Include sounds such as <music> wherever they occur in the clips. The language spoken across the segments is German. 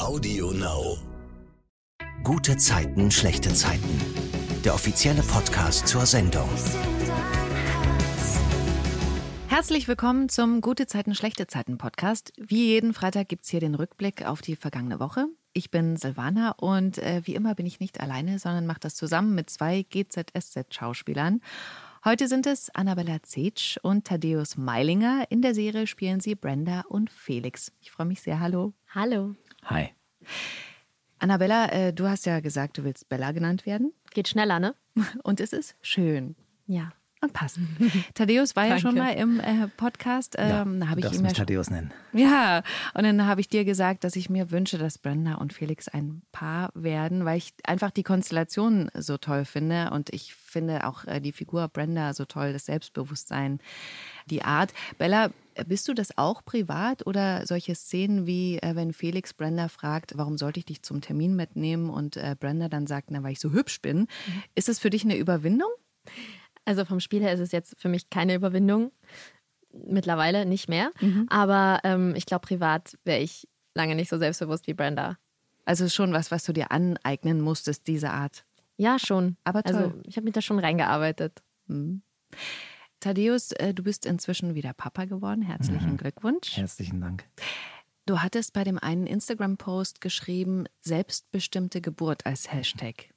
Audio Now. Gute Zeiten, schlechte Zeiten. Der offizielle Podcast zur Sendung. Herzlich willkommen zum Gute Zeiten, schlechte Zeiten Podcast. Wie jeden Freitag gibt es hier den Rückblick auf die vergangene Woche. Ich bin Silvana und äh, wie immer bin ich nicht alleine, sondern mache das zusammen mit zwei GZSZ-Schauspielern. Heute sind es Annabella Zetsch und Thaddeus Meilinger. In der Serie spielen sie Brenda und Felix. Ich freue mich sehr. Hallo. Hallo. Hi. Annabella, äh, du hast ja gesagt, du willst Bella genannt werden. Geht schneller, ne? <laughs> Und es ist schön. Ja. Und passt. <laughs> Thaddeus war ja schon mal im äh, Podcast. Ja, Ähm, da du habe ich darfst ihm ja mich schon- Thaddeus nennen. Ja, und dann habe ich dir gesagt, dass ich mir wünsche, dass Brenda und Felix ein Paar werden, weil ich einfach die Konstellation so toll finde und ich finde auch äh, die Figur Brenda so toll, das Selbstbewusstsein, die Art. Bella, bist du das auch privat oder solche Szenen wie, äh, wenn Felix Brenda fragt, warum sollte ich dich zum Termin mitnehmen und äh, Brenda dann sagt, na, weil ich so hübsch bin. Ist es für dich eine Überwindung? Also vom Spiel her ist es jetzt für mich keine Überwindung. Mittlerweile nicht mehr. Aber ähm, ich glaube, privat wäre ich lange nicht so selbstbewusst wie Brenda. Also schon was, was du dir aneignen musstest, diese Art. Ja, schon. Aber toll. Also ich habe mich da schon reingearbeitet. Thaddeus, äh, du bist inzwischen wieder Papa geworden. Herzlichen Glückwunsch. Herzlichen Dank. Du hattest bei dem einen Instagram-Post geschrieben, selbstbestimmte Geburt als Hashtag.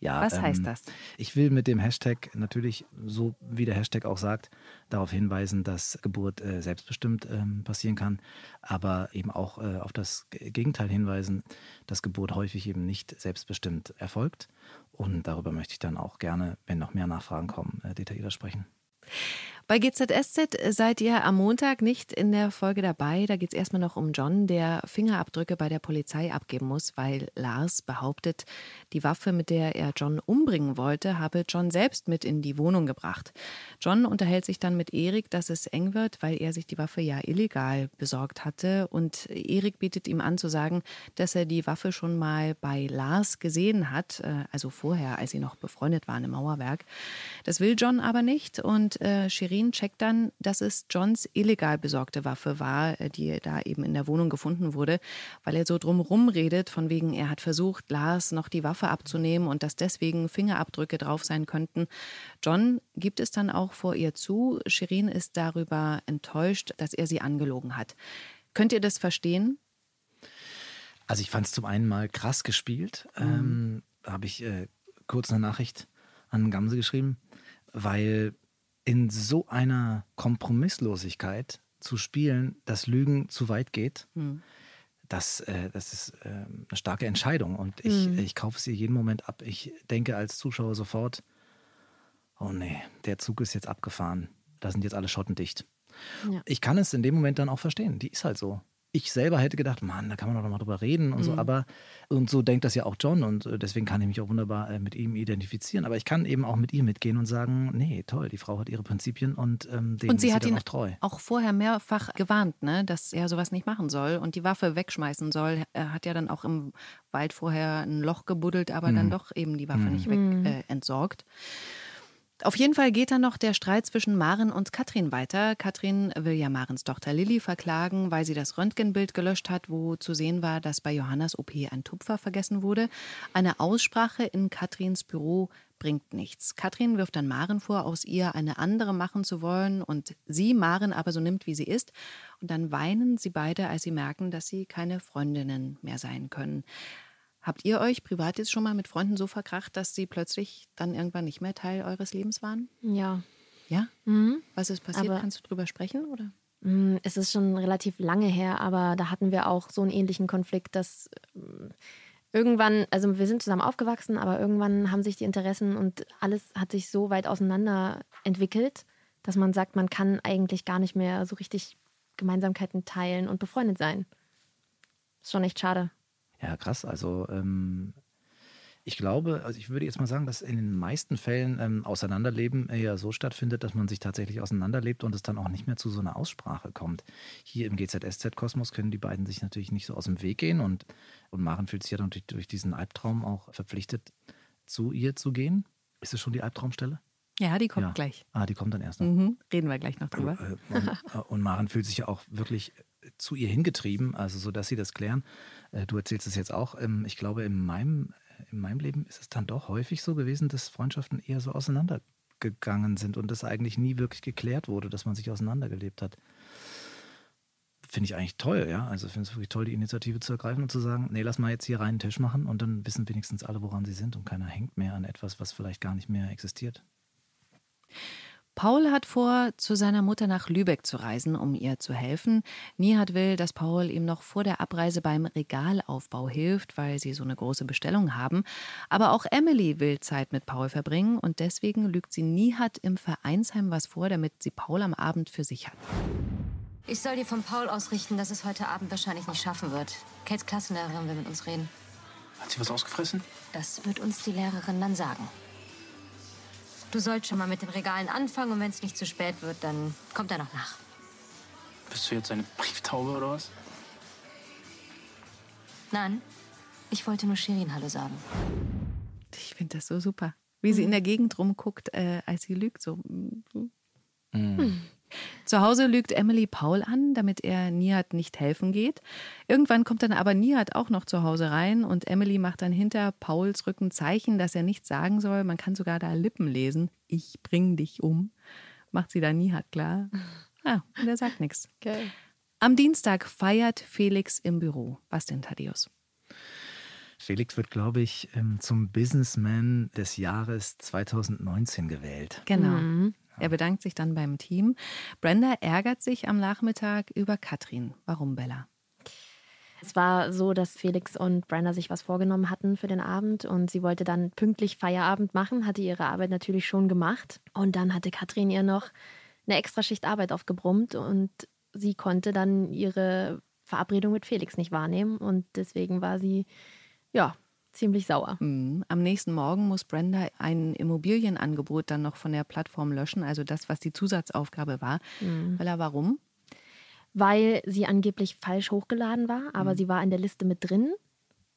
Ja, Was ähm, heißt das? Ich will mit dem Hashtag natürlich, so wie der Hashtag auch sagt, darauf hinweisen, dass Geburt äh, selbstbestimmt ähm, passieren kann, aber eben auch äh, auf das Gegenteil hinweisen, dass Geburt häufig eben nicht selbstbestimmt erfolgt. Und darüber möchte ich dann auch gerne, wenn noch mehr Nachfragen kommen, äh, detaillierter sprechen. よし! Bei GZSZ seid ihr am Montag nicht in der Folge dabei. Da geht es erstmal noch um John, der Fingerabdrücke bei der Polizei abgeben muss, weil Lars behauptet, die Waffe, mit der er John umbringen wollte, habe John selbst mit in die Wohnung gebracht. John unterhält sich dann mit Erik, dass es eng wird, weil er sich die Waffe ja illegal besorgt hatte. Und Erik bietet ihm an zu sagen, dass er die Waffe schon mal bei Lars gesehen hat, äh, also vorher, als sie noch befreundet waren im Mauerwerk. Das will John aber nicht und äh, Shirin checkt dann, dass es Johns illegal besorgte Waffe war, äh, die da eben in der Wohnung gefunden wurde, weil er so drumherum redet, von wegen, er hat versucht, Lars noch die Waffe abzunehmen und dass deswegen Fingerabdrücke drauf sein könnten. John gibt es dann auch vor ihr zu. Shirin ist darüber enttäuscht, dass er sie angelogen hat. Könnt ihr das verstehen? Also ich fand es zum einen mal krass gespielt. Ähm, da habe ich äh, kurz eine Nachricht an Gamse geschrieben, weil in so einer Kompromisslosigkeit zu spielen, dass Lügen zu weit geht, das, äh, das ist äh, eine starke Entscheidung. Und ich, ich kaufe es ihr jeden Moment ab. Ich denke als Zuschauer sofort, oh nee, der Zug ist jetzt abgefahren. Da sind jetzt alle Schotten dicht. Ja. Ich kann es in dem Moment dann auch verstehen. Die ist halt so. Ich selber hätte gedacht, Mann, da kann man doch noch mal drüber reden und Mhm. so, aber und so denkt das ja auch John und äh, deswegen kann ich mich auch wunderbar äh, mit ihm identifizieren. Aber ich kann eben auch mit ihr mitgehen und sagen, nee, toll, die Frau hat ihre Prinzipien und ähm, denen Und sie ist hat dann ihn auch treu. auch vorher mehrfach gewarnt, ne, dass er sowas nicht machen soll und die Waffe wegschmeißen soll. Er hat ja dann auch im Wald vorher ein Loch gebuddelt, aber dann doch eben die Waffe nicht weg äh, entsorgt. Auf jeden Fall geht dann noch der Streit zwischen Maren und Katrin weiter. Katrin will ja Marens Tochter Lilly verklagen, weil sie das Röntgenbild gelöscht hat, wo zu sehen war, dass bei Johannas OP ein Tupfer vergessen wurde. Eine Aussprache in Katrins Büro bringt nichts. Katrin wirft dann Maren vor, aus ihr eine andere machen zu wollen und sie Maren aber so nimmt, wie sie ist. Und dann weinen sie beide, als sie merken, dass sie keine Freundinnen mehr sein können. Habt ihr euch privat jetzt schon mal mit Freunden so verkracht, dass sie plötzlich dann irgendwann nicht mehr Teil eures Lebens waren? Ja. Ja? Was ist passiert? Aber- Kannst du drüber sprechen? Oder? Mm, Es ist schon relativ lange her, aber da hatten wir auch so einen ähnlichen Konflikt, dass mm, irgendwann, also wir sind zusammen aufgewachsen, aber irgendwann haben sich die Interessen und alles hat sich so weit auseinander entwickelt, dass man sagt, man kann eigentlich gar nicht mehr so richtig Gemeinsamkeiten teilen und befreundet sein. Ist schon echt schade. Ja, krass. Also ähm, ich glaube, also ich würde jetzt mal sagen, dass in den meisten Fällen ähm, Auseinanderleben eher so stattfindet, dass man sich tatsächlich auseinanderlebt und es dann auch nicht mehr zu so einer Aussprache kommt. Hier im GZSZ-Kosmos können die beiden sich natürlich nicht so aus dem Weg gehen und, und Maren fühlt sich ja durch, durch diesen Albtraum auch verpflichtet, zu ihr zu gehen. Ist es schon die Albtraumstelle? Ja, die kommt ja. gleich. Ah, die kommt dann erst noch. Mhm. Reden wir gleich noch drüber. Äh, Und, äh, und Maren fühlt sich ja auch wirklich zu ihr hingetrieben, also so, dass sie das klären. Äh, du erzählst es jetzt auch. Ähm, ich glaube, in meinem, in meinem Leben ist es dann doch häufig so gewesen, dass Freundschaften eher so auseinandergegangen sind und das eigentlich nie wirklich geklärt wurde, dass man sich auseinandergelebt hat. Finde ich eigentlich toll, ja. Also finde es wirklich toll, die Initiative zu ergreifen und zu sagen, nee, lass mal jetzt hier reinen Tisch machen und dann wissen wenigstens alle, woran sie sind und keiner hängt mehr an etwas, was vielleicht gar nicht mehr existiert. Paul hat vor, zu seiner Mutter nach Lübeck zu reisen, um ihr zu helfen. Nihat will, dass Paul ihm noch vor der Abreise beim Regalaufbau hilft, weil sie so eine große Bestellung haben. Aber auch Emily will Zeit mit Paul verbringen und deswegen lügt sie Nihat im Vereinsheim was vor, damit sie Paul am Abend für sich hat. Ich soll dir von Paul ausrichten, dass es heute Abend wahrscheinlich nicht schaffen wird. Kates Klassenlehrerin will mit uns reden. Hat sie was ausgefressen? Das wird uns die Lehrerin dann sagen. Du sollst schon mal mit den Regalen anfangen und wenn es nicht zu spät wird, dann kommt er noch nach. Bist du jetzt eine Brieftaube oder was? Nein, ich wollte nur Shirin Hallo sagen. Ich finde das so super. Wie sie in der Gegend rumguckt, äh, als sie lügt. So. Mhm. Zu Hause lügt Emily Paul an, damit er Nihat nicht helfen geht. Irgendwann kommt dann aber Nihat auch noch zu Hause rein und Emily macht dann hinter Pauls Rücken Zeichen, dass er nichts sagen soll. Man kann sogar da Lippen lesen. Ich bring dich um. Macht sie da Nihat klar. Ja, <laughs> ah, und er sagt nichts. Okay. Am Dienstag feiert Felix im Büro. Was denn, Thaddeus? Felix wird, glaube ich, ähm, zum Businessman des Jahres 2019 gewählt. Genau. Mhm. Er bedankt sich dann beim Team. Brenda ärgert sich am Nachmittag über Katrin. Warum, Bella? Es war so, dass Felix und Brenda sich was vorgenommen hatten für den Abend und sie wollte dann pünktlich Feierabend machen, hatte ihre Arbeit natürlich schon gemacht. Und dann hatte Katrin ihr noch eine extra Schicht Arbeit aufgebrummt und sie konnte dann ihre Verabredung mit Felix nicht wahrnehmen und deswegen war sie ja ziemlich sauer. Mhm. Am nächsten Morgen muss Brenda ein Immobilienangebot dann noch von der Plattform löschen, also das, was die Zusatzaufgabe war. Mhm. Weil er warum? Weil sie angeblich falsch hochgeladen war, aber mhm. sie war in der Liste mit drin.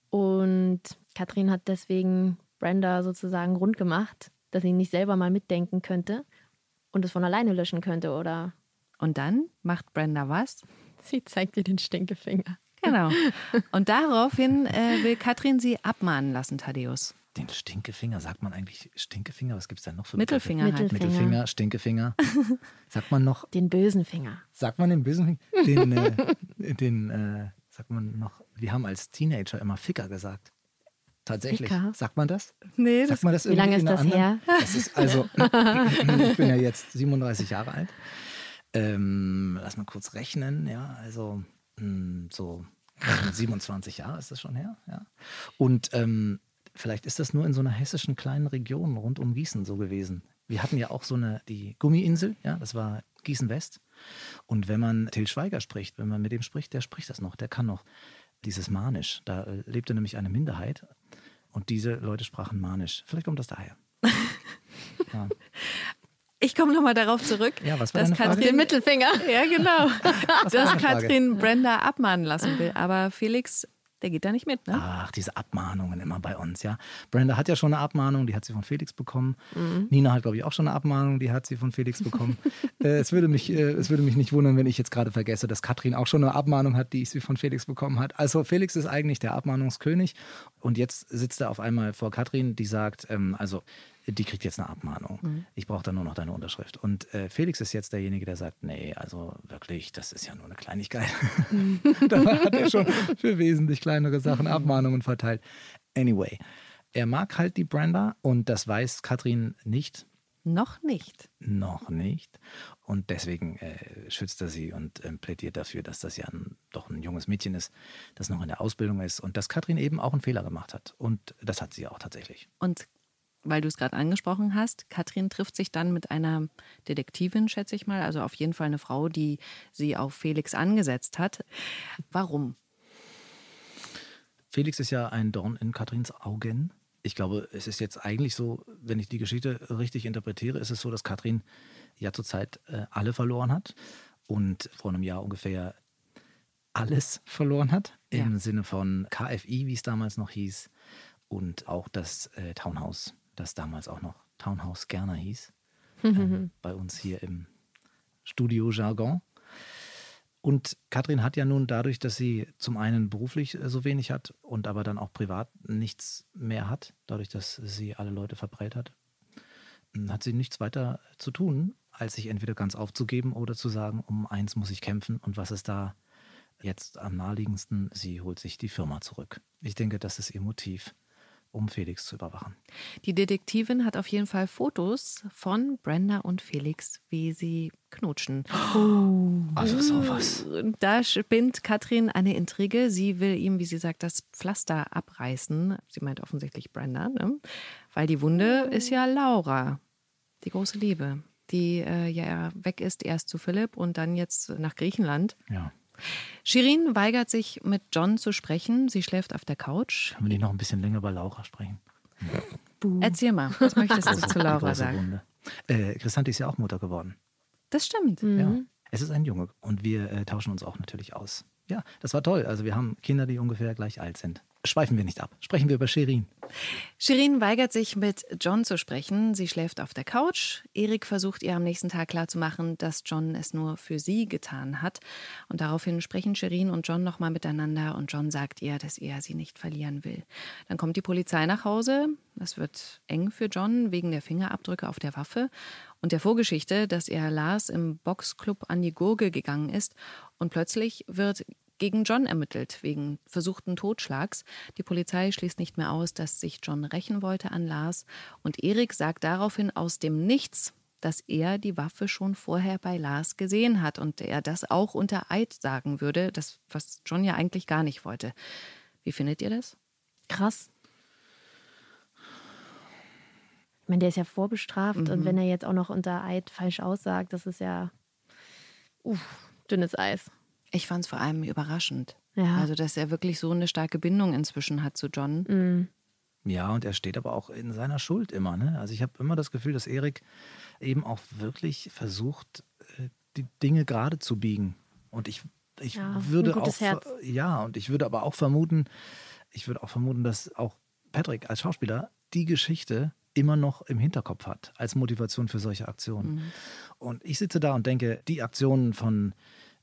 Und Katrin hat deswegen Brenda sozusagen rund gemacht, dass sie nicht selber mal mitdenken könnte und es von alleine löschen könnte, oder? Und dann macht Brenda was? Sie zeigt ihr den Stinkefinger. Genau. Und daraufhin äh, will Katrin sie abmahnen lassen, Thaddeus. Den Stinkefinger, sagt man eigentlich Stinkefinger? Was gibt es da noch für Mittelfinger, Mittelfinger, halt. Mittelfinger, Stinkefinger. <laughs> sagt man noch. Den bösen Finger. Sagt man den bösen Finger? Den, äh, den äh, sagt man noch. Wir haben als Teenager immer Ficker gesagt. Tatsächlich. Ficker? Sagt man das? Nee, sagt das, man das wie lange ist das anderen? her? Das ist also, <laughs> <laughs> ich bin ja jetzt 37 Jahre alt. Ähm, lass mal kurz rechnen, ja, also mh, hm, so 27 Jahre ist das schon her, ja. Und ähm, vielleicht ist das nur in so einer hessischen kleinen Region rund um Gießen so gewesen. Wir hatten ja auch so eine, die Gummiinsel, ja, das war Gießen West. Und wenn man Till Schweiger spricht, wenn man mit dem spricht, der spricht das noch, der kann noch dieses Manisch. Da äh, lebte nämlich eine Minderheit und diese Leute sprachen Manisch. Vielleicht kommt das daher. <laughs> ja. Ich komme nochmal darauf zurück, ja, was war dass Katrin den Mittelfinger, ja genau, <laughs> dass Katrin Brenda abmahnen lassen will. Aber Felix der geht da nicht mit, ne? Ach, diese Abmahnungen immer bei uns, ja. Brenda hat ja schon eine Abmahnung, die hat sie von Felix bekommen. Mhm. Nina hat, glaube ich, auch schon eine Abmahnung, die hat sie von Felix bekommen. <laughs> äh, es, würde mich, äh, es würde mich nicht wundern, wenn ich jetzt gerade vergesse, dass Katrin auch schon eine Abmahnung hat, die sie von Felix bekommen hat. Also Felix ist eigentlich der Abmahnungskönig. Und jetzt sitzt er auf einmal vor Katrin, die sagt, ähm, also die kriegt jetzt eine Abmahnung. Mhm. Ich brauche da nur noch deine Unterschrift. Und äh, Felix ist jetzt derjenige, der sagt, nee, also wirklich, das ist ja nur eine Kleinigkeit. Mhm. <laughs> da hat er schon für wesentlich kleinere Sachen Abmahnungen verteilt. Anyway, er mag halt die Brenda und das weiß Katrin nicht. Noch nicht. Noch nicht. Und deswegen äh, schützt er sie und äh, plädiert dafür, dass das ja ein, doch ein junges Mädchen ist, das noch in der Ausbildung ist und dass Katrin eben auch einen Fehler gemacht hat. Und das hat sie auch tatsächlich. Und weil du es gerade angesprochen hast, Katrin trifft sich dann mit einer Detektivin, schätze ich mal, also auf jeden Fall eine Frau, die sie auf Felix angesetzt hat. Warum? Felix ist ja ein Dorn in Katrins Augen. Ich glaube, es ist jetzt eigentlich so, wenn ich die Geschichte richtig interpretiere, ist es so, dass Katrin ja zurzeit äh, alle verloren hat und vor einem Jahr ungefähr alles verloren hat. Ja. Im Sinne von KFI, wie es damals noch hieß, und auch das äh, Townhouse das damals auch noch Townhouse Gerner hieß, ähm, bei uns hier im Studio Jargon. Und Katrin hat ja nun dadurch, dass sie zum einen beruflich äh, so wenig hat und aber dann auch privat nichts mehr hat, dadurch, dass sie alle Leute verprellt hat, hat sie nichts weiter zu tun, als sich entweder ganz aufzugeben oder zu sagen, um eins muss ich kämpfen und was ist da jetzt am naheliegendsten, sie holt sich die Firma zurück. Ich denke, das ist ihr Motiv um Felix zu überwachen. Die Detektivin hat auf jeden Fall Fotos von Brenda und Felix, wie sie knutschen. Oh. <gasps> Also sowas. Da spinnt Katrin eine Intrige. Sie will ihm, wie sie sagt, das Pflaster abreißen. Sie meint offensichtlich Brenda, ne? weil die Wunde ist ja Laura, die große Liebe, die äh, ja weg ist erst zu Philipp und dann jetzt nach Griechenland. Ja. Shirin weigert sich, mit John zu sprechen. Sie schläft auf der Couch. Können wir nicht noch ein bisschen länger über Laura sprechen? Buh. Erzähl mal, was <laughs> möchtest du zu Laura sagen? Äh, Chrisanti ist ja auch Mutter geworden. Das stimmt. Mhm. Ja. Es ist ein Junge und wir äh, tauschen uns auch natürlich aus. Ja, das war toll. Also wir haben Kinder, die ungefähr gleich alt sind. Schweifen wir nicht ab. Sprechen wir über Shirin. Shirin weigert sich, mit John zu sprechen. Sie schläft auf der Couch. Erik versucht ihr am nächsten Tag klarzumachen, dass John es nur für sie getan hat. Und daraufhin sprechen Shirin und John nochmal miteinander. Und John sagt ihr, dass er sie nicht verlieren will. Dann kommt die Polizei nach Hause. Es wird eng für John wegen der Fingerabdrücke auf der Waffe und der Vorgeschichte, dass er Lars im Boxclub an die Gurgel gegangen ist. Und plötzlich wird gegen John ermittelt wegen versuchten Totschlags. Die Polizei schließt nicht mehr aus, dass sich John rächen wollte an Lars. Und Erik sagt daraufhin aus dem Nichts, dass er die Waffe schon vorher bei Lars gesehen hat und er das auch unter Eid sagen würde, das, was John ja eigentlich gar nicht wollte. Wie findet ihr das? Krass. Ich meine, der ist ja vorbestraft mhm. und wenn er jetzt auch noch unter Eid falsch aussagt, das ist ja uff, dünnes Eis. Ich fand es vor allem überraschend. Ja. Also, dass er wirklich so eine starke Bindung inzwischen hat zu John. Mhm. Ja, und er steht aber auch in seiner Schuld immer. Ne? Also ich habe immer das Gefühl, dass Erik eben auch wirklich versucht, äh, die Dinge gerade zu biegen. Und ich, ich ja, würde auch Herz. ja, und ich würde aber auch vermuten, ich würde auch vermuten, dass auch Patrick als Schauspieler die Geschichte immer noch im Hinterkopf hat als Motivation für solche Aktionen. Mhm. Und ich sitze da und denke, die Aktionen von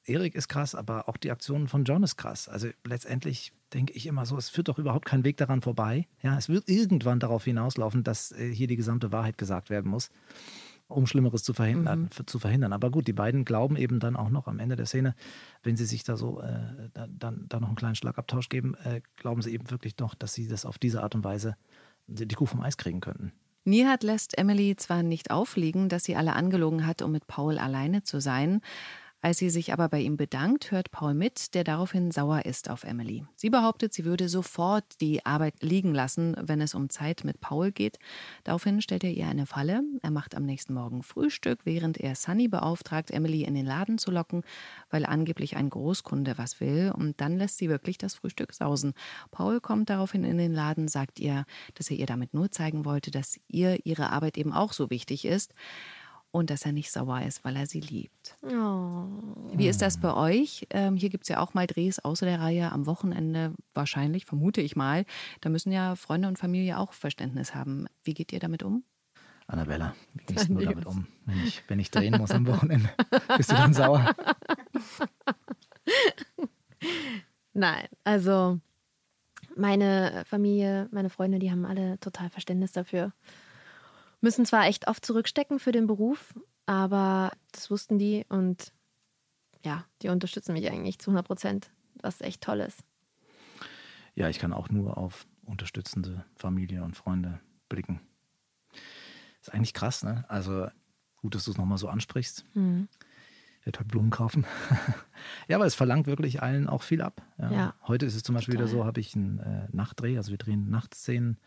Erik ist krass, aber auch die Aktionen von John ist krass. Also letztendlich denke ich immer so, es führt doch überhaupt kein Weg daran vorbei. Ja, es wird irgendwann darauf hinauslaufen, dass äh, hier die gesamte Wahrheit gesagt werden muss, um Schlimmeres zu verhindern, mhm. zu verhindern. Aber gut, die beiden glauben eben dann auch noch am Ende der Szene, wenn sie sich da so äh, dann, dann noch einen kleinen Schlagabtausch geben, äh, glauben sie eben wirklich noch, dass sie das auf diese Art und Weise die Kuh vom Eis kriegen könnten. Nihat lässt Emily zwar nicht aufliegen, dass sie alle angelogen hat, um mit Paul alleine zu sein, als sie sich aber bei ihm bedankt, hört Paul mit, der daraufhin sauer ist auf Emily. Sie behauptet, sie würde sofort die Arbeit liegen lassen, wenn es um Zeit mit Paul geht. Daraufhin stellt er ihr eine Falle. Er macht am nächsten Morgen Frühstück, während er Sunny beauftragt, Emily in den Laden zu locken, weil angeblich ein Großkunde was will. Und dann lässt sie wirklich das Frühstück sausen. Paul kommt daraufhin in den Laden, sagt ihr, dass er ihr damit nur zeigen wollte, dass ihr ihre Arbeit eben auch so wichtig ist und dass er nicht sauer ist, weil er sie liebt. Oh. Wie ist das bei euch? Ähm, hier gibt es ja auch mal Drehs außer der Reihe am Wochenende, wahrscheinlich, vermute ich mal. Da müssen ja Freunde und Familie auch Verständnis haben. Wie geht ihr damit um? Annabella, wie gehst du damit um, wenn ich, wenn ich drehen muss am Wochenende? <laughs> Bist du dann sauer? <laughs> Nein, also meine Familie, meine Freunde, die haben alle total Verständnis dafür müssen zwar echt oft zurückstecken für den Beruf, aber das wussten die und ja, die unterstützen mich eigentlich zu 100 Prozent, was echt toll ist. Ja, ich kann auch nur auf unterstützende Familie und Freunde blicken. Ist eigentlich krass, ne? Also gut, dass du es nochmal so ansprichst. Mhm werde heute Blumen kaufen. <laughs> ja, aber es verlangt wirklich allen auch viel ab. Ja. Ja. Heute ist es zum Beispiel Total. wieder so, habe ich einen äh, Nachtdreh, also wir drehen Nachtszenen.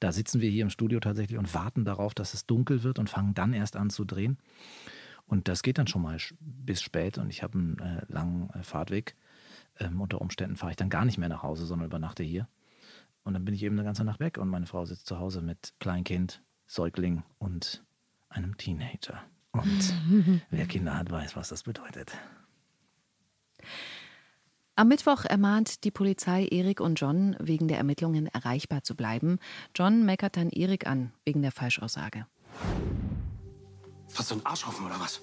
Da sitzen wir hier im Studio tatsächlich und warten darauf, dass es dunkel wird und fangen dann erst an zu drehen. Und das geht dann schon mal bis spät und ich habe einen äh, langen äh, Fahrtweg. Ähm, unter Umständen fahre ich dann gar nicht mehr nach Hause, sondern übernachte hier. Und dann bin ich eben eine ganze Nacht weg und meine Frau sitzt zu Hause mit Kleinkind, Säugling und einem Teenager. Und <laughs> wer Kinder hat, weiß, was das bedeutet. Am Mittwoch ermahnt die Polizei Erik und John, wegen der Ermittlungen erreichbar zu bleiben. John meckert dann Erik an, wegen der Falschaussage. Hast du einen Arschhaufen oder was?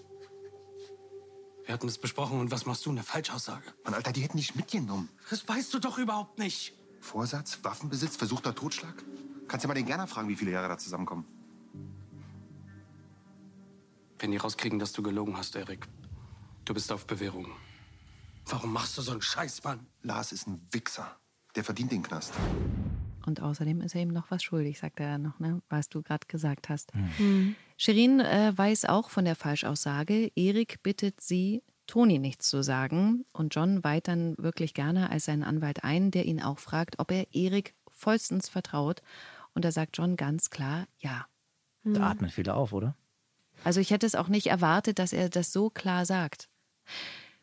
Wir hatten es besprochen und was machst du? Eine Falschaussage. Mann, Alter, die hätten dich mitgenommen. Das weißt du doch überhaupt nicht. Vorsatz, Waffenbesitz, versuchter Totschlag? Kannst ja mal den Gerner fragen, wie viele Jahre da zusammenkommen. Wenn die rauskriegen, dass du gelogen hast, Erik, du bist auf Bewährung. Warum machst du so einen Scheiß, Mann? Lars ist ein Wichser. Der verdient den Knast. Und außerdem ist er ihm noch was schuldig, sagt er noch, ne? was du gerade gesagt hast. Mhm. Shirin äh, weiß auch von der Falschaussage. Erik bittet sie, Toni nichts zu sagen. Und John weiht dann wirklich gerne als seinen Anwalt ein, der ihn auch fragt, ob er Erik vollstens vertraut. Und da sagt John ganz klar, ja. Da atmen viele auf, oder? Also ich hätte es auch nicht erwartet, dass er das so klar sagt.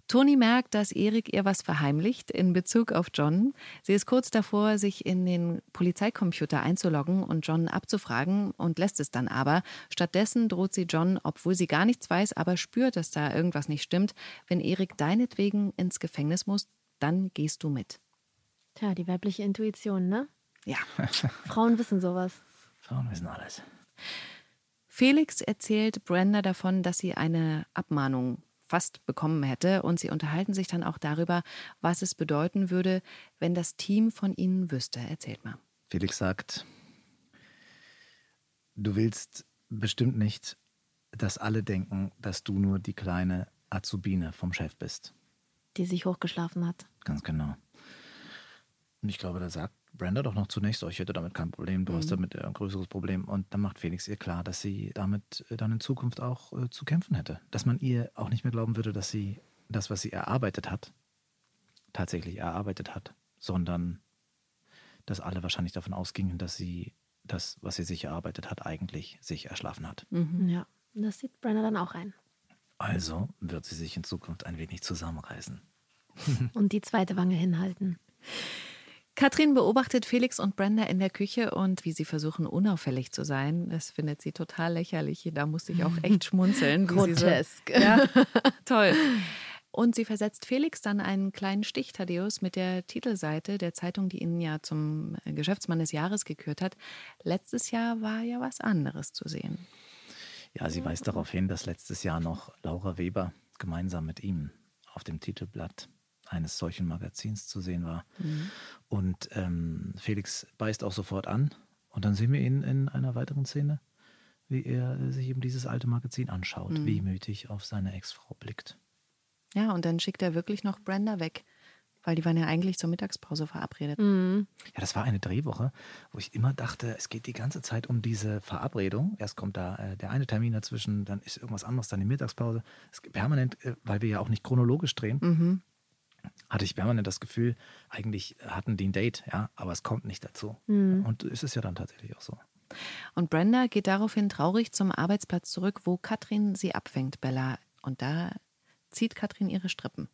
Toni merkt, dass Erik ihr was verheimlicht in Bezug auf John. Sie ist kurz davor, sich in den Polizeicomputer einzuloggen und John abzufragen und lässt es dann aber. Stattdessen droht sie John, obwohl sie gar nichts weiß, aber spürt, dass da irgendwas nicht stimmt. Wenn Erik deinetwegen ins Gefängnis muss, dann gehst du mit. Tja, die weibliche Intuition, ne? Ja. Frauen wissen sowas. Frauen wissen alles. Felix erzählt Brenda davon, dass sie eine Abmahnung fast bekommen hätte und sie unterhalten sich dann auch darüber, was es bedeuten würde, wenn das Team von ihnen wüsste. Erzählt mal. Felix sagt, du willst bestimmt nicht, dass alle denken, dass du nur die kleine Azubine vom Chef bist. Die sich hochgeschlafen hat. Ganz genau. Und ich glaube, da sagt Brenda doch noch zunächst, oh, ich hätte damit kein Problem, du mhm. hast damit ein größeres Problem. Und dann macht Felix ihr klar, dass sie damit dann in Zukunft auch äh, zu kämpfen hätte. Dass man ihr auch nicht mehr glauben würde, dass sie das, was sie erarbeitet hat, tatsächlich erarbeitet hat, sondern dass alle wahrscheinlich davon ausgingen, dass sie das, was sie sich erarbeitet hat, eigentlich sich erschlafen hat. Mhm. Ja, das sieht Brenda dann auch ein. Also wird sie sich in Zukunft ein wenig zusammenreißen. Und die zweite Wange hinhalten. Katrin beobachtet Felix und Brenda in der Küche und wie sie versuchen, unauffällig zu sein. Das findet sie total lächerlich. Da musste ich auch echt schmunzeln. Grotesk. So, ja, toll. Und sie versetzt Felix dann einen kleinen Stich, Thaddeus, mit der Titelseite der Zeitung, die ihn ja zum Geschäftsmann des Jahres gekürt hat. Letztes Jahr war ja was anderes zu sehen. Ja, sie weist darauf hin, dass letztes Jahr noch Laura Weber gemeinsam mit ihm auf dem Titelblatt eines solchen Magazins zu sehen war. Mhm. Und ähm, Felix beißt auch sofort an. Und dann sehen wir ihn in einer weiteren Szene, wie er sich eben dieses alte Magazin anschaut, mhm. wehmütig auf seine Ex-Frau blickt. Ja, und dann schickt er wirklich noch Brenda weg, weil die waren ja eigentlich zur Mittagspause verabredet. Mhm. Ja, das war eine Drehwoche, wo ich immer dachte, es geht die ganze Zeit um diese Verabredung. Erst kommt da äh, der eine Termin dazwischen, dann ist irgendwas anderes, dann die Mittagspause. Es geht permanent, äh, weil wir ja auch nicht chronologisch drehen. Mhm hatte ich permanent das Gefühl, eigentlich hatten die ein Date, ja, aber es kommt nicht dazu. Mhm. Und ist es ja dann tatsächlich auch so. Und Brenda geht daraufhin traurig zum Arbeitsplatz zurück, wo Katrin sie abfängt, Bella. Und da zieht Katrin ihre Strippen.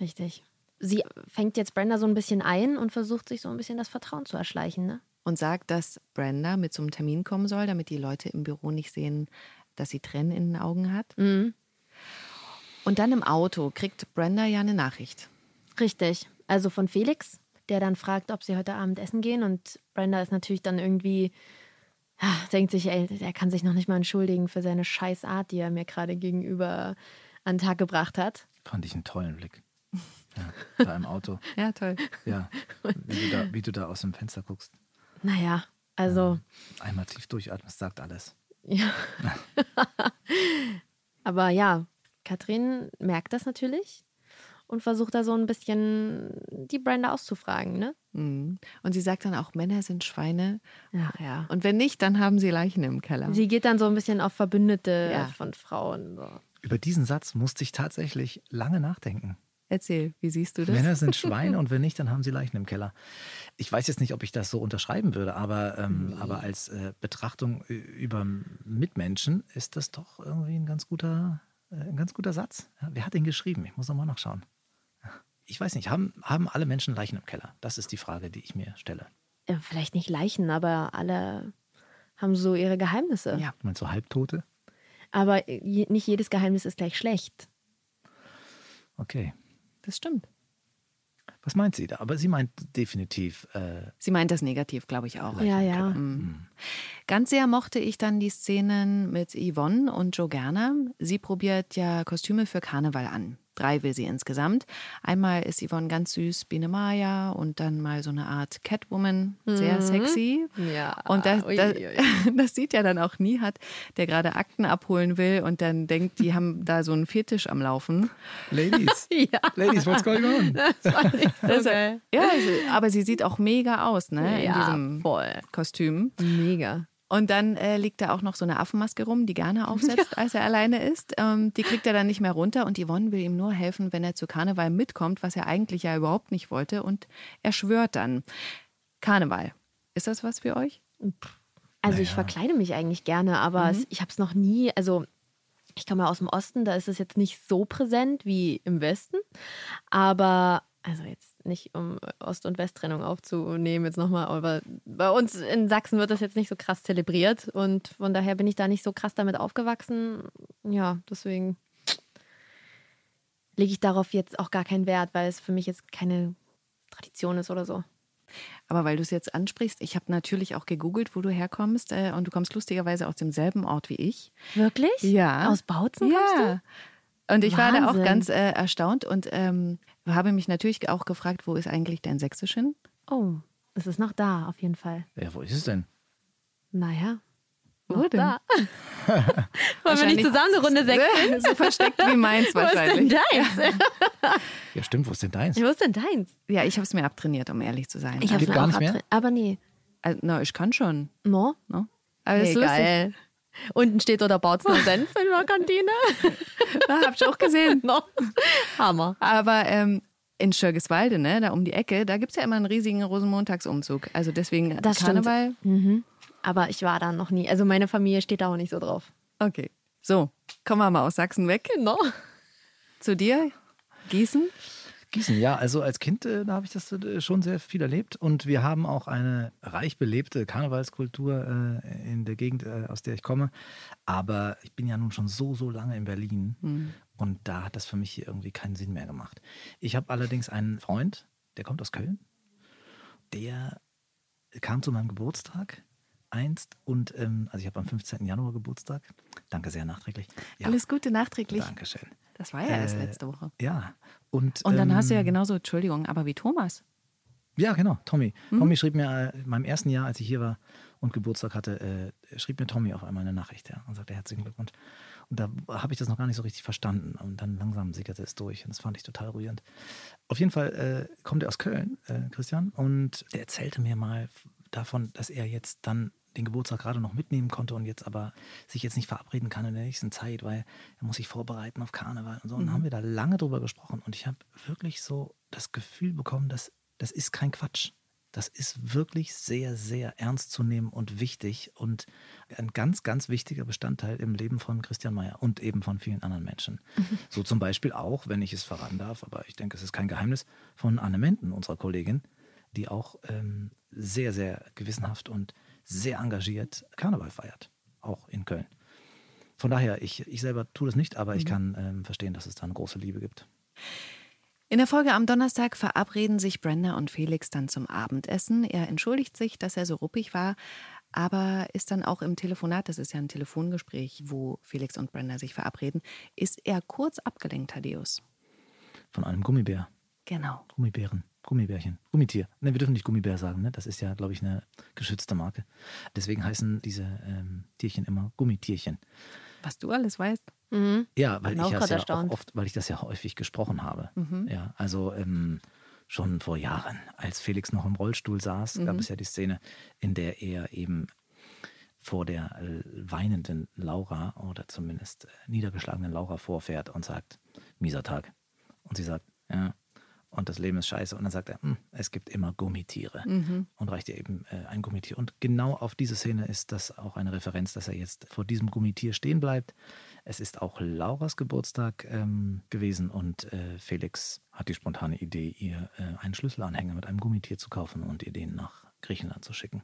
Richtig. Sie fängt jetzt Brenda so ein bisschen ein und versucht sich so ein bisschen das Vertrauen zu erschleichen, ne? Und sagt, dass Brenda mit zum Termin kommen soll, damit die Leute im Büro nicht sehen, dass sie Tränen in den Augen hat. Mhm. Und dann im Auto kriegt Brenda ja eine Nachricht. Richtig. Also von Felix, der dann fragt, ob sie heute Abend essen gehen. Und Brenda ist natürlich dann irgendwie, ja, denkt sich, ey, er kann sich noch nicht mal entschuldigen für seine scheiß Art, die er mir gerade gegenüber an den Tag gebracht hat. Fand ich einen tollen Blick. <laughs> Ja, da im Auto. ja, toll. Ja, wie du, da, wie du da aus dem Fenster guckst. Naja, also. Einmal tief durchatmen, sagt alles. Ja. <laughs> Aber ja, Katrin merkt das natürlich und versucht da so ein bisschen die Brenda auszufragen, ne? Mhm. Und sie sagt dann auch, Männer sind Schweine. Ach ja. Und wenn nicht, dann haben sie Leichen im Keller. Sie geht dann so ein bisschen auf Verbündete ja. von Frauen. So. Über diesen Satz musste ich tatsächlich lange nachdenken. Erzähl, wie siehst du das? Männer sind <laughs> Schweine und wenn nicht, dann haben sie Leichen im Keller. Ich weiß jetzt nicht, ob ich das so unterschreiben würde, aber, ähm, nee. aber als äh, Betrachtung über Mitmenschen ist das doch irgendwie ein ganz guter ein ganz guter Satz. Ja, wer hat den geschrieben? Ich muss nochmal nachschauen. Ich weiß nicht, haben, haben alle Menschen Leichen im Keller? Das ist die Frage, die ich mir stelle. Ja, vielleicht nicht Leichen, aber alle haben so ihre Geheimnisse. Ja. Du meinst so Halbtote? Aber je, nicht jedes Geheimnis ist gleich schlecht. Okay. Das stimmt. Was meint sie da? Aber sie meint definitiv. Äh, sie meint das negativ, glaube ich auch. Ja, ja. Mhm. Ganz sehr mochte ich dann die Szenen mit Yvonne und Joe Gerner. Sie probiert ja Kostüme für Karneval an. Drei will sie insgesamt. Einmal ist Yvonne ganz süß, Biene Maya und dann mal so eine Art Catwoman, sehr Mhm. sexy. Ja. Und das, das, <laughs> das sieht ja dann auch nie hat, der gerade Akten abholen will und dann denkt, die haben da so einen Fetisch am Laufen. Ladies, <laughs> Ja. Ladies, what's going on? <laughs> Das fand ich so Also, geil. ja, also, aber sie sieht auch mega aus, ne? In Ja, diesem voll. Kostüm. Mega. Und dann äh, liegt da auch noch so eine Affenmaske rum, die gerne <laughs> aufsetzt, als er alleine ist. Ähm, die kriegt er dann nicht mehr runter und Yvonne will ihm nur helfen, wenn er zu Karneval mitkommt, was er eigentlich ja überhaupt nicht wollte. Und er schwört dann. Karneval. Ist das was für euch? Also ich verkleide mich eigentlich gerne, aber es, ich habe es noch nie, also ich komme ja aus dem Osten, da ist es jetzt nicht so präsent wie im Westen, aber also jetzt nicht um Ost- und Westtrennung aufzunehmen jetzt nochmal, aber bei uns in Sachsen wird das jetzt nicht so krass zelebriert und von daher bin ich da nicht so krass damit aufgewachsen. Ja, deswegen lege ich darauf jetzt auch gar keinen Wert, weil es für mich jetzt keine Tradition ist oder so. Aber weil du es jetzt ansprichst, ich habe natürlich auch gegoogelt, wo du herkommst. Äh, und du kommst lustigerweise aus demselben Ort wie ich. Wirklich? Ja. Aus Bautzen kommst Ja. Und ich war da auch Wahnsinn. ganz äh, erstaunt und ähm, habe mich natürlich auch gefragt, wo ist eigentlich dein Sächsisch hin? Oh, es ist noch da, auf jeden Fall. Ja, wo ist es denn? Naja. Wo noch denn? Da. <laughs> Wollen wir nicht zusammen eine Runde <laughs> sechs? so versteckt wie meins Wo ist denn wahrscheinlich. deins? Ja, stimmt, wo ist denn deins? Wo ist denn deins? Ja, ich habe es mir abtrainiert, um ehrlich zu sein. Ich Geht hab's gar auch nicht mehr? Aber nee. also, na, ich kann schon. No? Ne? Aber es Nee, ist lustig. geil. Unten steht oder Bautzner Senf in der Kantine. <laughs> Ja, hab ich auch gesehen. <laughs> no. Hammer. Aber ähm, in Schirgiswalde, ne, da um die Ecke, da gibt es ja immer einen riesigen Rosenmontagsumzug. Also deswegen Das Karneval. Mhm. Aber ich war da noch nie. Also meine Familie steht da auch nicht so drauf. Okay. So, kommen wir mal aus Sachsen weg. Genau. Zu dir, Gießen. Gießen, ja, also als Kind, äh, da habe ich das äh, schon sehr viel erlebt und wir haben auch eine reich belebte Karnevalskultur äh, in der Gegend, äh, aus der ich komme. Aber ich bin ja nun schon so, so lange in Berlin und da hat das für mich hier irgendwie keinen Sinn mehr gemacht. Ich habe allerdings einen Freund, der kommt aus Köln, der kam zu meinem Geburtstag einst und, ähm, also ich habe am 15. Januar Geburtstag. Danke sehr nachträglich. Ja, Alles Gute nachträglich. Dankeschön. Das war ja erst Äh, letzte Woche. Ja. Und, Und dann ähm, hast du ja genauso, Entschuldigung, aber wie Thomas. Ja, genau, Tommy. Mhm. Tommy schrieb mir äh, in meinem ersten Jahr, als ich hier war und Geburtstag hatte, äh, schrieb mir Tommy auf einmal eine Nachricht ja, und sagte herzlichen Glückwunsch. Und da habe ich das noch gar nicht so richtig verstanden. Und dann langsam sickerte es durch und das fand ich total rührend. Auf jeden Fall äh, kommt er aus Köln, äh, Christian, und der erzählte mir mal davon, dass er jetzt dann den Geburtstag gerade noch mitnehmen konnte und jetzt aber sich jetzt nicht verabreden kann in der nächsten Zeit, weil er muss sich vorbereiten auf Karneval und so. Und Mhm. dann haben wir da lange drüber gesprochen und ich habe wirklich so das Gefühl bekommen, dass das ist kein Quatsch. Das ist wirklich sehr, sehr ernst zu nehmen und wichtig und ein ganz, ganz wichtiger Bestandteil im Leben von Christian Mayer und eben von vielen anderen Menschen. <laughs> So zum Beispiel auch, wenn ich es verraten darf, aber ich denke, es ist kein Geheimnis, von Anne Menden, unserer Kollegin, die auch ähm, sehr, sehr gewissenhaft und sehr engagiert Karneval feiert, auch in Köln. Von daher, ich, ich selber tue das nicht, aber ich kann ähm, verstehen, dass es da eine große Liebe gibt. In der Folge am Donnerstag verabreden sich Brenda und Felix dann zum Abendessen. Er entschuldigt sich, dass er so ruppig war, aber ist dann auch im Telefonat, das ist ja ein Telefongespräch, wo Felix und Brenda sich verabreden, ist er kurz abgelenkt, Thaddeus. Von einem Gummibär. Genau. Gummibären, Gummibärchen, Gummitier. Ne, wir dürfen nicht Gummibär sagen, ne? Das ist ja, glaube ich, eine geschützte Marke. Deswegen heißen diese ähm, Tierchen immer Gummitierchen. Was du alles weißt. Mhm. Ja, weil ich das ja oft, weil ich das ja häufig gesprochen habe. Mhm. Ja, also ähm, schon vor Jahren, als Felix noch im Rollstuhl saß, gab Mhm. es ja die Szene, in der er eben vor der äh, weinenden Laura oder zumindest äh, niedergeschlagenen Laura vorfährt und sagt, mieser Tag. Und sie sagt, ja, und das Leben ist scheiße. Und dann sagt er, "Hm, es gibt immer Gummitiere. Mhm. Und reicht ihr eben äh, ein Gummitier. Und genau auf diese Szene ist das auch eine Referenz, dass er jetzt vor diesem Gummitier stehen bleibt. Es ist auch Lauras Geburtstag ähm, gewesen und äh, Felix hat die spontane Idee, ihr äh, einen Schlüsselanhänger mit einem Gummitier zu kaufen und ihr den nach Griechenland zu schicken.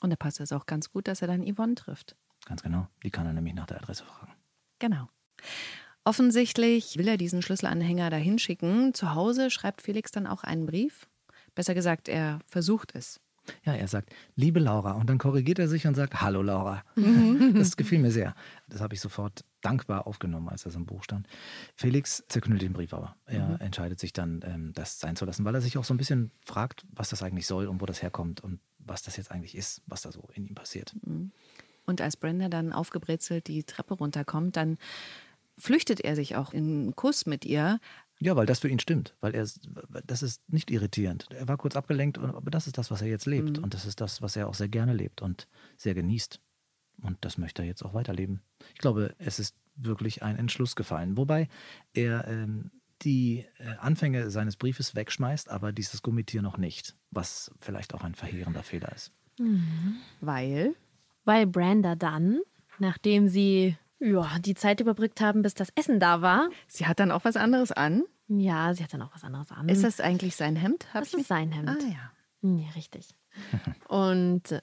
Und da passt es auch ganz gut, dass er dann Yvonne trifft. Ganz genau. Die kann er nämlich nach der Adresse fragen. Genau. Offensichtlich will er diesen Schlüsselanhänger dahin schicken. Zu Hause schreibt Felix dann auch einen Brief. Besser gesagt, er versucht es. Ja, er sagt, liebe Laura. Und dann korrigiert er sich und sagt, hallo Laura. Mhm. Das gefiel mir sehr. Das habe ich sofort dankbar aufgenommen, als das im Buch stand. Felix zerknüllt den Brief aber. Er Mhm. entscheidet sich dann, ähm, das sein zu lassen, weil er sich auch so ein bisschen fragt, was das eigentlich soll und wo das herkommt und was das jetzt eigentlich ist, was da so in ihm passiert. Und als Brenda dann aufgebrezelt die Treppe runterkommt, dann flüchtet er sich auch in einen Kuss mit ihr. Ja, weil das für ihn stimmt. Weil er, das ist nicht irritierend. Er war kurz abgelenkt, aber das ist das, was er jetzt lebt. Und das ist das, was er auch sehr gerne lebt und sehr genießt. Und das möchte er jetzt auch weiterleben. Ich glaube, es ist wirklich ein Entschluss gefallen. Wobei er ähm, die äh, Anfänge seines Briefes wegschmeißt, aber dieses Gummitier noch nicht. Was vielleicht auch ein verheerender Fehler ist. Weil Weil Brenda dann, nachdem sie ja, die Zeit überbrückt haben, bis das Essen da war, sie hat dann auch was anderes an. ja, sie hat dann auch was anderes an. Ist das eigentlich sein Hemd? Hab das ist sein Hemd. Ah ja. Ja, richtig. Und, äh,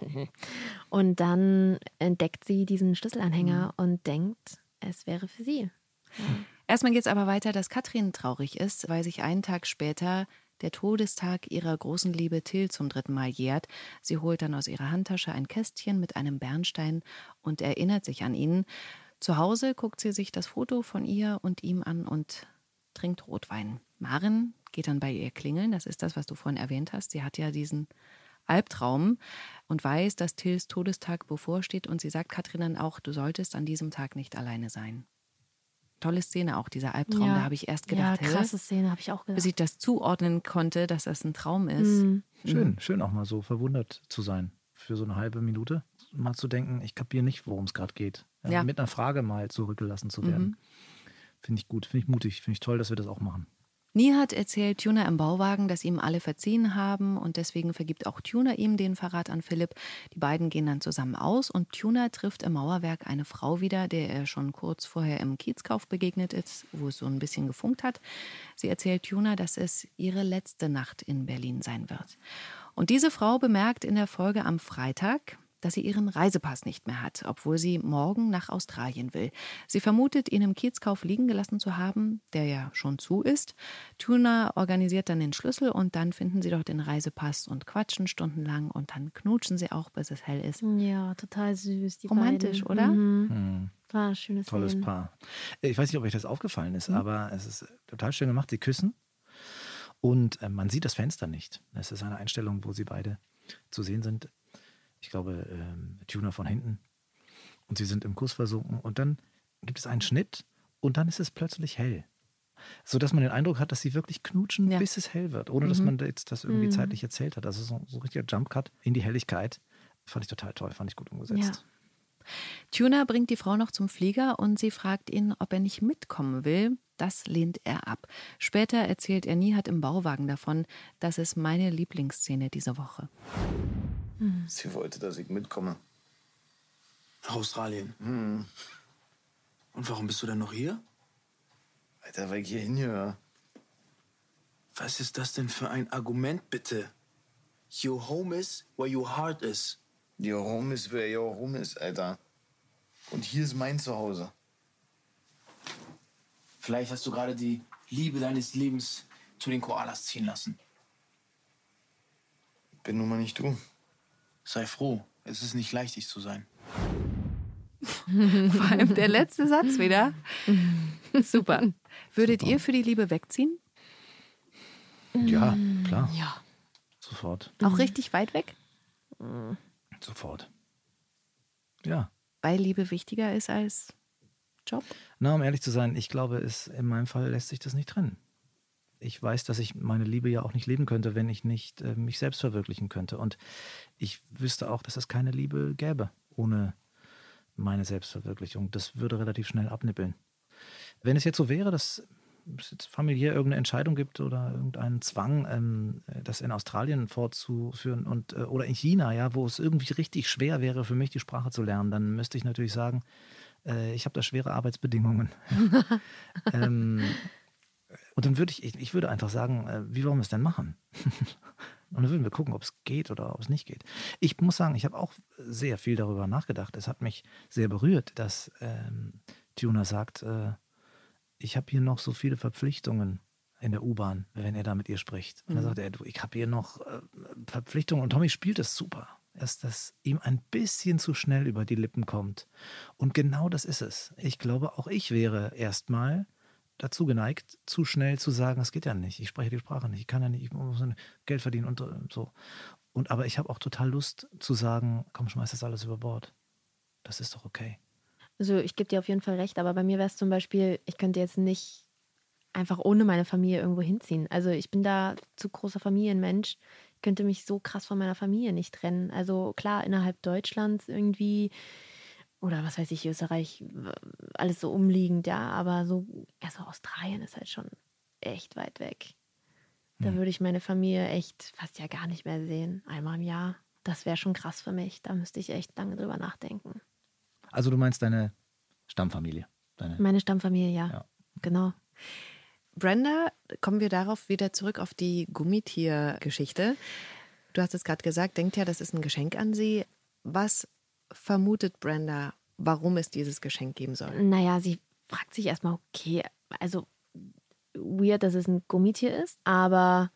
<laughs> und dann entdeckt sie diesen Schlüsselanhänger und denkt, es wäre für sie. Erstmal geht es aber weiter, dass Katrin traurig ist, weil sich einen Tag später der Todestag ihrer großen Liebe Till zum dritten Mal jährt. Sie holt dann aus ihrer Handtasche ein Kästchen mit einem Bernstein und erinnert sich an ihn. Zu Hause guckt sie sich das Foto von ihr und ihm an und trinkt Rotwein. Maren geht dann bei ihr klingeln. Das ist das, was du vorhin erwähnt hast. Sie hat ja diesen Albtraum und weiß, dass Tills Todestag bevorsteht. Und sie sagt Katrin dann auch, du solltest an diesem Tag nicht alleine sein. Tolle Szene auch, dieser Albtraum. Ja. Da habe ich erst gedacht, ja, krasse Szene, habe ich auch bis gedacht. ich das zuordnen konnte, dass das ein Traum ist. Mhm. Schön, schön auch mal so verwundert zu sein. Für so eine halbe Minute. Mal zu denken, ich kapiere nicht, worum es gerade geht. Ja, Ja. Mit einer Frage mal zurückgelassen zu werden. Finde ich gut, finde ich mutig, finde ich toll, dass wir das auch machen. Nihat erzählt Tuna im Bauwagen, dass ihm alle verziehen haben und deswegen vergibt auch Tuna ihm den Verrat an Philipp. Die beiden gehen dann zusammen aus und Tuna trifft im Mauerwerk eine Frau wieder, der er schon kurz vorher im Kiezkauf begegnet ist, wo es so ein bisschen gefunkt hat. Sie erzählt Tuna, dass es ihre letzte Nacht in Berlin sein wird. Und diese Frau bemerkt in der Folge am Freitag, dass sie ihren Reisepass nicht mehr hat, obwohl sie morgen nach Australien will. Sie vermutet, ihn im Kiezkauf liegen gelassen zu haben, der ja schon zu ist. Tuna organisiert dann den Schlüssel und dann finden sie doch den Reisepass und quatschen stundenlang und dann knutschen sie auch, bis es hell ist. Ja, total süß. Die Romantisch, beiden. oder? Mhm. War schönes Tolles Szenen. Paar. Ich weiß nicht, ob euch das aufgefallen Mhm. ist, aber es ist total schön gemacht. Sie küssen und äh, man sieht das Fenster nicht. Es ist eine Einstellung, wo sie beide zu sehen sind. Ich glaube, ähm, Tuna von hinten. Und sie sind im Kuss versunken. Und dann gibt es einen Schnitt und dann ist es plötzlich hell. So dass man den Eindruck hat, dass sie wirklich knutschen, Ja. bis es hell wird, ohne dass man jetzt das irgendwie zeitlich erzählt hat. Also so, so ein richtiger Jumpcut in die Helligkeit. Fand ich total toll, fand ich gut umgesetzt. Tuna bringt die Frau noch zum Flieger und sie fragt ihn, ob er nicht mitkommen will. Das lehnt er ab. Später erzählt er Nihat im Bauwagen davon, das ist meine Lieblingsszene diese Woche. Sie wollte, dass ich mitkomme. Nach Australien. Und warum bist du denn noch hier? Alter, weil ich hier hingehöre. Was ist das denn für ein Argument, bitte? Your home is where your heart is. Your home is where your home is, Alter. Und hier ist mein Zuhause. Vielleicht hast du gerade die Liebe deines Lebens zu den Koalas ziehen lassen. Bin nun mal nicht du. Sei froh, es ist nicht leicht, dich zu sein. Vor allem der letzte Satz wieder. Super. Würdet ihr für die Liebe wegziehen? Ja, klar. Ja. Sofort. Auch richtig weit weg? Sofort. Ja. Weil Liebe wichtiger ist als Job? Na, um ehrlich zu sein, ich glaube, es, in meinem Fall lässt sich das nicht trennen. Ich weiß, dass ich meine Liebe ja auch nicht leben könnte, wenn ich nicht äh, mich selbst verwirklichen könnte. Und ich wüsste auch, dass es keine Liebe gäbe ohne meine Selbstverwirklichung. Das würde relativ schnell abnippeln. Wenn es jetzt so wäre, dass es jetzt familiär irgendeine Entscheidung gibt oder irgendeinen Zwang, ähm, das in Australien fortzuführen und äh, oder in China, ja, wo es irgendwie richtig schwer wäre für mich, die Sprache zu lernen, dann müsste ich natürlich sagen, äh, ich habe da schwere Arbeitsbedingungen. <laughs> ähm, und dann würde ich, ich, würde einfach sagen, äh, wie wollen wir es denn machen? <laughs> und dann würden wir gucken, ob es geht oder ob es nicht geht. Ich muss sagen, ich habe auch sehr viel darüber nachgedacht. Es hat mich sehr berührt, dass ähm, Tuna sagt, äh, ich habe hier noch so viele Verpflichtungen in der U-Bahn, wenn er da mit ihr spricht. Und dann Mhm. sagt er, du, ich habe hier noch äh, Verpflichtungen. Und Tommy spielt es super. Dass das ihm ein bisschen zu schnell über die Lippen kommt. Und genau das ist es. Ich glaube, auch ich wäre erstmal dazu geneigt, zu schnell zu sagen, das geht ja nicht. Ich spreche die Sprache nicht. Ich kann ja nicht, ich muss Geld verdienen und äh, so. Und aber ich habe auch total Lust zu sagen, komm, schmeiß das alles über Bord. Das ist doch okay. Also ich gebe dir auf jeden Fall recht, aber bei mir wäre es zum Beispiel, ich könnte jetzt nicht einfach ohne meine Familie irgendwo hinziehen. Also ich bin da zu großer Familienmensch. Ich könnte mich so krass von meiner Familie nicht trennen. Also klar, innerhalb Deutschlands irgendwie oder was weiß ich, Österreich, alles so umliegend, ja, aber so, also Australien ist halt schon echt weit weg. Da würde ich meine Familie echt fast ja gar nicht mehr sehen, einmal im Jahr. Das wäre schon krass für mich. Da müsste ich echt lange drüber nachdenken. Also du meinst deine Stammfamilie. Deine, Meine Stammfamilie, ja. Ja. Genau. Brenda, kommen wir darauf wieder zurück auf die Gummitiergeschichte. Du hast es gerade gesagt, denkt ja, das ist ein Geschenk an sie. Was vermutet Brenda, warum es dieses Geschenk geben soll? Naja, sie fragt sich erstmal, okay, also weird, dass es ein Gummitier ist, aber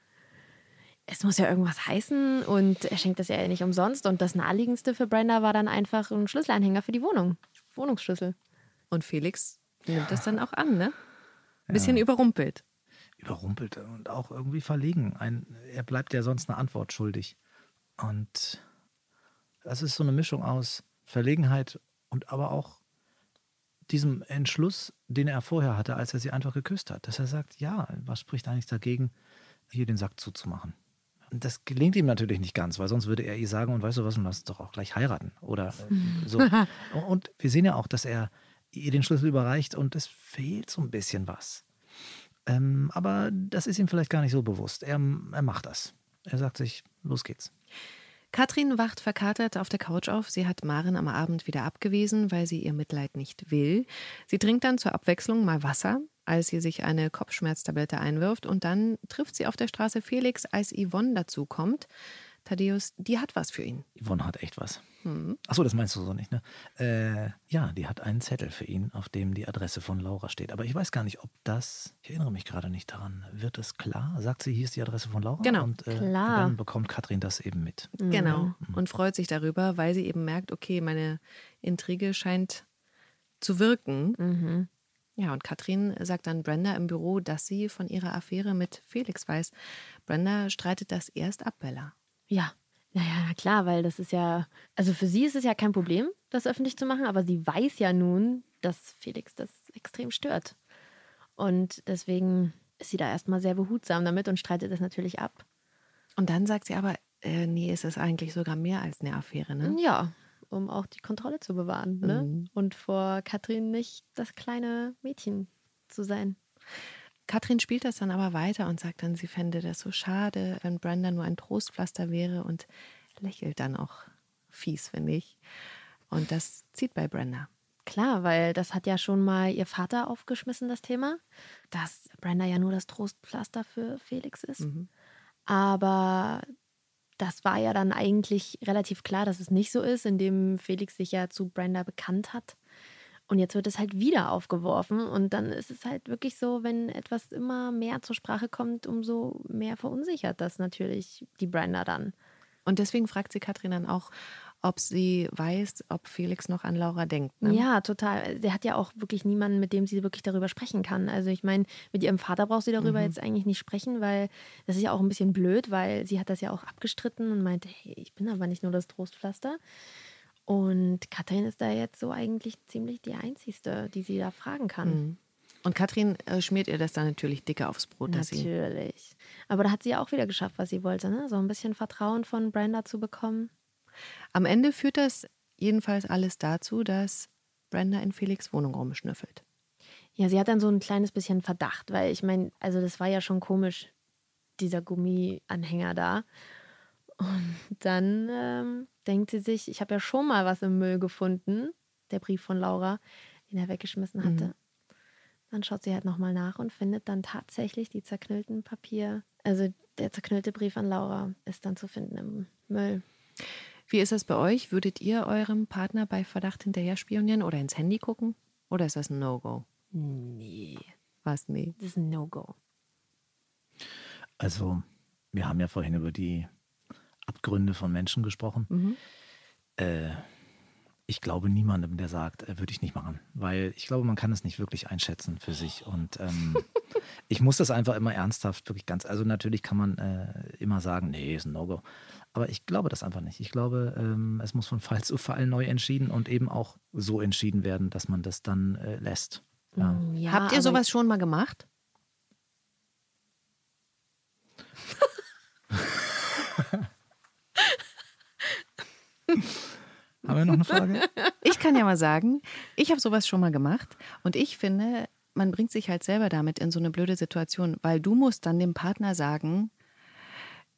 es muss ja irgendwas heißen und er schenkt das ja nicht umsonst. Und das naheliegendste für Brenda war dann einfach ein Schlüsselanhänger für die Wohnung. Wohnungsschlüssel. Und Felix nimmt das dann auch an, ne? Ein bisschen überrumpelt. überrumpelt und auch irgendwie verlegen. Ein, er bleibt ja sonst eine Antwort schuldig. Und das ist so eine Mischung aus Verlegenheit und aber auch diesem Entschluss, den er vorher hatte, als er sie einfach geküsst hat. Dass er sagt, ja, was spricht eigentlich dagegen, hier den Sack zuzumachen? Und das gelingt ihm natürlich nicht ganz, weil sonst würde er ihr sagen, und weißt du was, lass uns doch auch gleich heiraten. Oder äh, so. <laughs> Und wir sehen ja auch, dass er ihr den Schlüssel überreicht und es fehlt so ein bisschen was. Ähm, aber das ist ihm vielleicht gar nicht so bewusst. Er, er macht das. Er sagt sich, los geht's. Katrin wacht verkatert auf der Couch auf. Sie hat Maren am Abend wieder abgewiesen, weil sie ihr Mitleid nicht will. Sie trinkt dann zur Abwechslung mal Wasser, als sie sich eine Kopfschmerztablette einwirft. Und dann trifft sie auf der Straße Felix, als Yvonne dazukommt. Thaddeus, die hat was für ihn. Yvonne hat echt was. Hm. Achso, das meinst du so nicht, ne? Äh, ja, die hat einen Zettel für ihn, auf dem die Adresse von Laura steht. Aber ich weiß gar nicht, ob das, ich erinnere mich gerade nicht daran, wird es klar? Sagt sie, hier ist die Adresse von Laura? Genau, Und äh, klar. dann bekommt Katrin das eben mit. Genau. Und freut sich darüber, weil sie eben merkt, okay, meine Intrige scheint zu wirken. Mhm. Ja, und Katrin sagt dann Brenda im Büro, dass sie von ihrer Affäre mit Felix weiß. Brenda streitet das erst ab, Bella. Ja, naja, na klar, weil das ist ja, also für sie ist es ja kein Problem, das öffentlich zu machen, aber sie weiß ja nun, dass Felix das extrem stört. Und deswegen ist sie da erstmal sehr behutsam damit und streitet das natürlich ab. Und dann sagt sie aber, äh, nee, es ist eigentlich sogar mehr als eine Affäre, ne? Ja, um auch die Kontrolle zu bewahren ne? Mhm. und vor Katrin nicht das kleine Mädchen zu sein. Katrin spielt das dann aber weiter und sagt dann, sie fände das so schade, wenn Brenda nur ein Trostpflaster wäre und lächelt dann auch fies, finde ich. Und das zieht bei Brenda. Klar, weil das hat ja schon mal ihr Vater aufgeschmissen, das Thema, dass Brenda ja nur das Trostpflaster für Felix ist. Mhm. Aber das war ja dann eigentlich relativ klar, dass es nicht so ist, indem Felix sich ja zu Brenda bekannt hat. Und jetzt wird es halt wieder aufgeworfen. Und dann ist es halt wirklich so, wenn etwas immer mehr zur Sprache kommt, umso mehr verunsichert das natürlich die Brenda dann. Und deswegen fragt sie Katrin dann auch, ob sie weiß, ob Felix noch an Laura denkt. Ne? Ja, total. Sie hat ja auch wirklich niemanden, mit dem sie wirklich darüber sprechen kann. Also ich meine, mit ihrem Vater braucht sie darüber Mhm. jetzt eigentlich nicht sprechen, weil das ist ja auch ein bisschen blöd, weil sie hat das ja auch abgestritten und meinte, hey, ich bin aber nicht nur das Trostpflaster. Und Katrin ist da jetzt so eigentlich ziemlich die Einzigste, die sie da fragen kann. Mhm. Und Katrin äh, schmiert ihr das dann natürlich dicker aufs Brot, Natürlich. Aber da hat sie ja auch wieder geschafft, was sie wollte, ne? So ein bisschen Vertrauen von Brenda zu bekommen. Am Ende führt das jedenfalls alles dazu, dass Brenda in Felix Wohnung rumschnüffelt. Ja, sie hat dann so ein kleines bisschen Verdacht, weil ich meine, also das war ja schon komisch, dieser Gummianhänger da. Und dann ähm, denkt sie sich, ich habe ja schon mal was im Müll gefunden, der Brief von Laura, den er weggeschmissen hatte. Mhm. Dann schaut sie halt nochmal nach und findet dann tatsächlich die zerknüllten Papier. Also der zerknüllte Brief an Laura ist dann zu finden im Müll. Wie ist das bei euch? Würdet ihr eurem Partner bei Verdacht hinterher spionieren oder ins Handy gucken? Oder ist das ein No-Go? Nee, Was? Nee. das ist ein No-Go. Also, wir haben ja vorhin über die Abgründe von Menschen gesprochen. Mhm. Äh, ich glaube niemandem, der sagt, äh, würde ich nicht machen. Weil ich glaube, man kann es nicht wirklich einschätzen für sich. Und ähm, <laughs> ich muss das einfach immer ernsthaft, wirklich ganz, also natürlich kann man äh, immer sagen, nee, ist ein No-Go. Aber ich glaube das einfach nicht. Ich glaube, ähm, es muss von Fall <laughs> zu Fall neu entschieden und eben auch so entschieden werden, dass man das dann äh, lässt. Ja. Mm, Ja, Habt ihr sowas schon mal gemacht? <laughs> <laughs> Haben wir noch eine Frage? Ich kann ja mal sagen, ich habe sowas schon mal gemacht und ich finde, man bringt sich halt selber damit in so eine blöde Situation, weil du musst dann dem Partner sagen,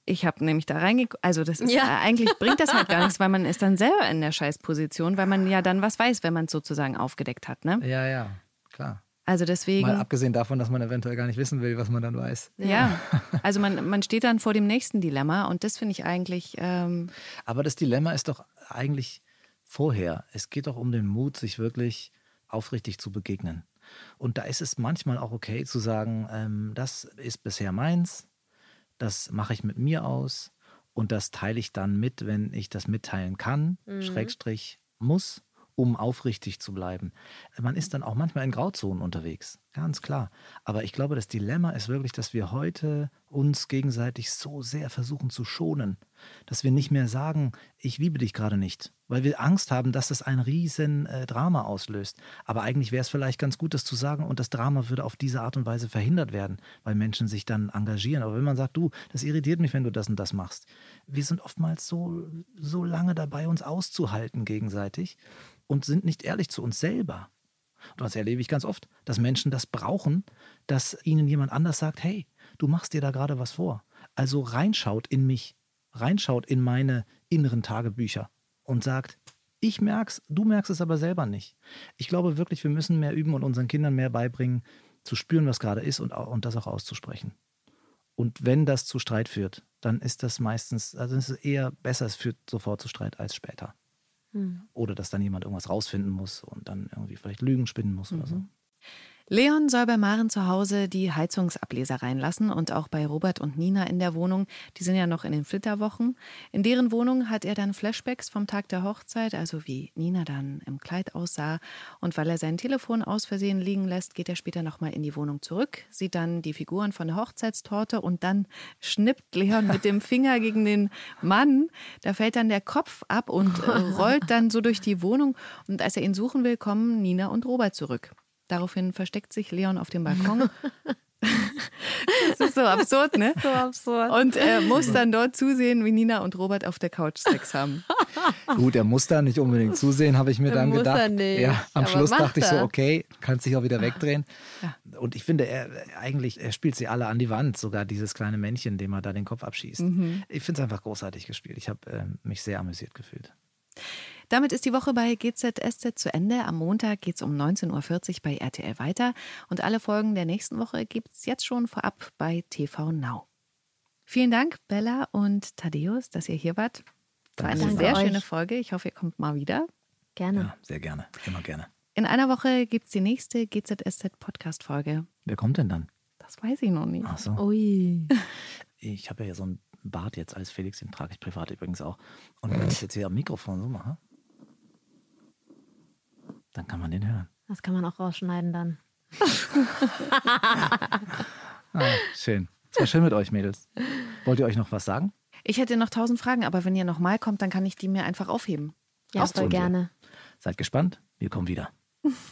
ich habe nämlich da reingeguckt, also das ist Ja. eigentlich bringt das halt gar <laughs> nichts, weil man ist dann selber in der Scheißposition, weil man ja dann was weiß, wenn man es sozusagen aufgedeckt hat, ne? ja, ja, klar. Also deswegen Mal abgesehen davon, dass man eventuell gar nicht wissen will, was man dann weiß. ja, <laughs> also man, man steht dann vor dem nächsten Dilemma und das finde ich eigentlich ähm, Aber das Dilemma ist doch eigentlich vorher. Es geht doch um den Mut, sich wirklich aufrichtig zu begegnen. Und da ist es manchmal auch okay zu sagen, ähm, das ist bisher meins, das mache ich mit mir aus und das teile ich dann mit, wenn ich das mitteilen kann, Schrägstrich muss, um aufrichtig zu bleiben. Man ist dann auch manchmal in Grauzonen unterwegs, ganz klar. Aber ich glaube, das Dilemma ist wirklich, dass wir heute uns gegenseitig so sehr versuchen zu schonen, dass wir nicht mehr sagen, ich liebe dich gerade nicht, weil wir Angst haben, dass das ein riesen äh, Drama auslöst. Aber eigentlich wäre es vielleicht ganz gut, das zu sagen und das Drama würde auf diese Art und Weise verhindert werden, weil Menschen sich dann engagieren. Aber wenn man sagt, du, das irritiert mich, wenn du das und das machst. Wir sind oftmals so, so lange dabei, uns auszuhalten gegenseitig und sind nicht ehrlich zu uns selber. Und das erlebe ich ganz oft, dass Menschen das brauchen, dass ihnen jemand anders sagt, hey, du machst dir da gerade was vor. Also reinschaut in mich, reinschaut in meine inneren Tagebücher und sagt, ich merk's, du merkst es aber selber nicht. Ich glaube wirklich, wir müssen mehr üben und unseren Kindern mehr beibringen, zu spüren, was gerade ist und, und das auch auszusprechen. Und wenn das zu Streit führt, dann ist das meistens, also es eher besser, es führt sofort zu Streit als später. Oder dass dann jemand irgendwas rausfinden muss und dann irgendwie vielleicht Lügen spinnen muss oder so. Leon soll bei Maren zu Hause die Heizungsableser reinlassen und auch bei Robert und Nina in der Wohnung. Die sind ja noch in den Flitterwochen. In deren Wohnung hat er dann Flashbacks vom Tag der Hochzeit, also wie Nina dann im Kleid aussah. Und weil er sein Telefon aus Versehen liegen lässt, geht er später nochmal in die Wohnung zurück, sieht dann die Figuren von der Hochzeitstorte und dann schnippt Leon mit dem Finger gegen den Mann. Da fällt dann der Kopf ab und äh, rollt dann so durch die Wohnung. Und als er ihn suchen will, kommen Nina und Robert zurück. Daraufhin versteckt sich Leon auf dem Balkon. <laughs> das ist so absurd, ne? So absurd. Und er muss dann dort zusehen, wie Nina und Robert auf der Couch Sex haben. <laughs> Gut, er muss da nicht unbedingt zusehen, habe ich mir dann Muss gedacht. er nicht, Ja, am aber Schluss dachte ich so, er. okay, kannst dich auch wieder wegdrehen. Und ich finde, er eigentlich, er spielt sie alle an die Wand, sogar dieses kleine Männchen, dem er da den Kopf abschießt. Ich finde es einfach großartig gespielt. Ich habe ähm, mich sehr amüsiert gefühlt. Damit ist die Woche bei GZSZ zu Ende. Am Montag geht es um 19.40 Uhr bei RTL weiter. Und alle Folgen der nächsten Woche gibt es jetzt schon vorab bei TV Now. Vielen Dank, Bella und Thaddeus, dass ihr hier wart. War eine Danke sehr euch. schöne Folge. Ich hoffe, ihr kommt mal wieder. Gerne. Ja, sehr gerne. Immer gerne. In einer Woche gibt es die nächste GZSZ-Podcast-Folge. Wer kommt denn dann? Das weiß ich noch nicht. Ach so. Ui. Ich habe ja so einen Bart jetzt als Felix, den trage ich privat übrigens auch. Und wenn ich jetzt hier am Mikrofon so mache, dann kann man den hören. Das kann man auch rausschneiden dann. Ah, schön. Es war schön mit euch, Mädels. Wollt ihr euch noch was sagen? Ich hätte noch tausend Fragen, aber wenn ihr nochmal kommt, dann kann ich die mir einfach aufheben. Ja, Das voll gerne. Seid gespannt. Wir kommen wieder.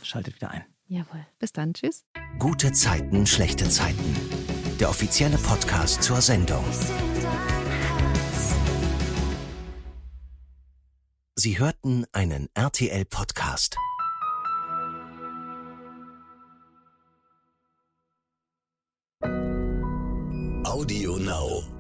Schaltet wieder ein. Jawohl. Bis dann, tschüss. Gute Zeiten, schlechte Zeiten. Der offizielle Podcast zur Sendung. Sie hörten einen RTL-Podcast. Audio Now.